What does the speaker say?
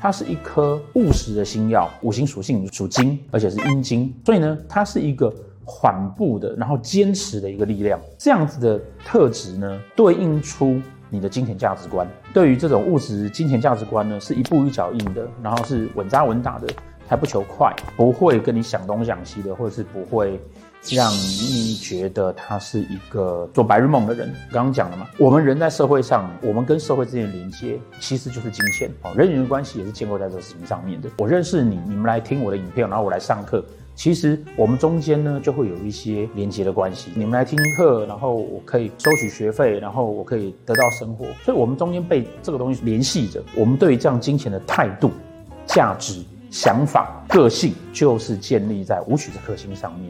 它是一颗务实的星耀，五行属性属金，而且是阴金，所以呢，它是一个缓步的，然后坚持的一个力量。这样子的特质呢，对应出你的金钱价值观。对于这种物质金钱价值观呢，是一步一脚印的，然后是稳扎稳打的，还不求快，不会跟你想东想西的，或者是不会。让你觉得他是一个做白日梦的人。刚刚讲了嘛，我们人在社会上，我们跟社会之间的连接其实就是金钱哦，人与人关系也是建构在这个事情上面的。我认识你，你们来听我的影片，然后我来上课，其实我们中间呢就会有一些连接的关系。你们来听课，然后我可以收取学费，然后我可以得到生活，所以我们中间被这个东西联系着。我们对于这样金钱的态度、价值、想法、个性，就是建立在舞曲这颗星上面。